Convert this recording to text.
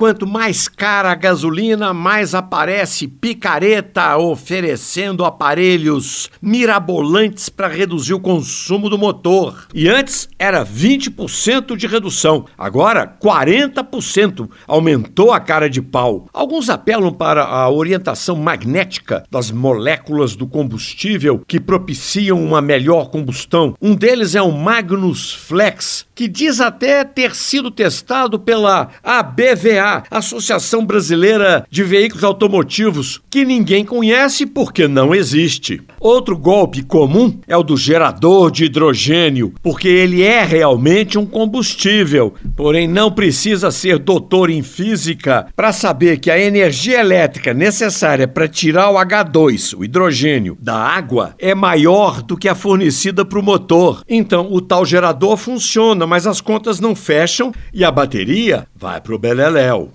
Quanto mais cara a gasolina, mais aparece picareta oferecendo aparelhos mirabolantes para reduzir o consumo do motor. E antes era 20% de redução, agora 40% aumentou a cara de pau. Alguns apelam para a orientação magnética das moléculas do combustível que propiciam uma melhor combustão. Um deles é o Magnus Flex, que diz até ter sido testado pela ABVA, Associação Brasileira de Veículos Automotivos, que ninguém conhece porque não existe. Outro golpe comum é o do gerador de hidrogênio, porque ele é realmente um combustível, porém não precisa ser doutor em física para saber que a energia elétrica necessária para tirar o H2, o hidrogênio, da água é maior do que a fornecida para o motor. Então o tal gerador funciona, mas as contas não fecham e a bateria vai para o beleléu.